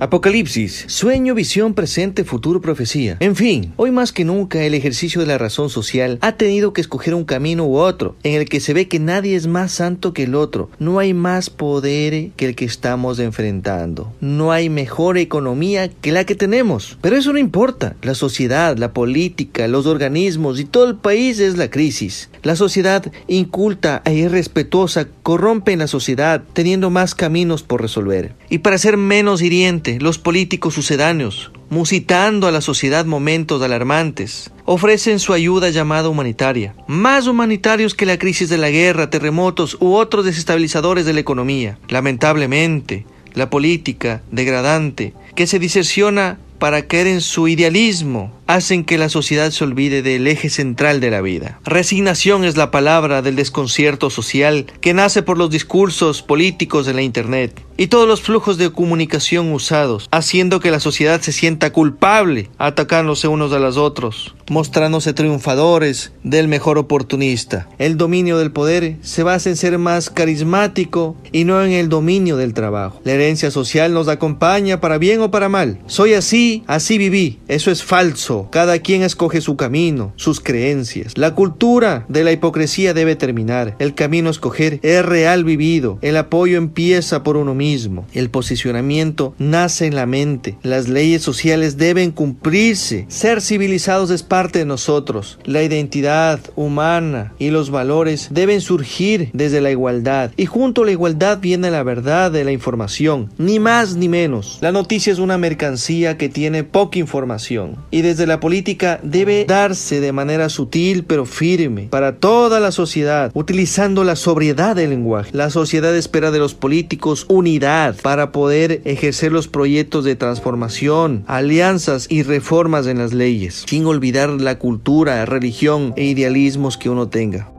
Apocalipsis, sueño, visión, presente, futuro, profecía. En fin, hoy más que nunca el ejercicio de la razón social ha tenido que escoger un camino u otro, en el que se ve que nadie es más santo que el otro, no hay más poder que el que estamos enfrentando, no hay mejor economía que la que tenemos. Pero eso no importa, la sociedad, la política, los organismos y todo el país es la crisis. La sociedad inculta e irrespetuosa corrompe en la sociedad, teniendo más caminos por resolver. Y para ser menos hiriente, los políticos sucedáneos, musitando a la sociedad momentos alarmantes, ofrecen su ayuda llamada humanitaria, más humanitarios que la crisis de la guerra, terremotos u otros desestabilizadores de la economía. Lamentablemente, la política degradante, que se diserciona para caer en su idealismo, hacen que la sociedad se olvide del eje central de la vida. Resignación es la palabra del desconcierto social que nace por los discursos políticos de la Internet y todos los flujos de comunicación usados, haciendo que la sociedad se sienta culpable, atacándose unos a los otros, mostrándose triunfadores del mejor oportunista. El dominio del poder se basa en ser más carismático y no en el dominio del trabajo. La herencia social nos acompaña para bien o para mal. Soy así, así viví. Eso es falso. Cada quien escoge su camino, sus creencias. La cultura de la hipocresía debe terminar. El camino a escoger es real vivido. El apoyo empieza por uno mismo. El posicionamiento nace en la mente. Las leyes sociales deben cumplirse. Ser civilizados es parte de nosotros. La identidad humana y los valores deben surgir desde la igualdad. Y junto a la igualdad viene la verdad de la información. Ni más ni menos. La noticia es una mercancía que tiene poca información. Y desde la política debe darse de manera sutil pero firme para toda la sociedad, utilizando la sobriedad del lenguaje. La sociedad espera de los políticos unidad para poder ejercer los proyectos de transformación, alianzas y reformas en las leyes, sin olvidar la cultura, religión e idealismos que uno tenga.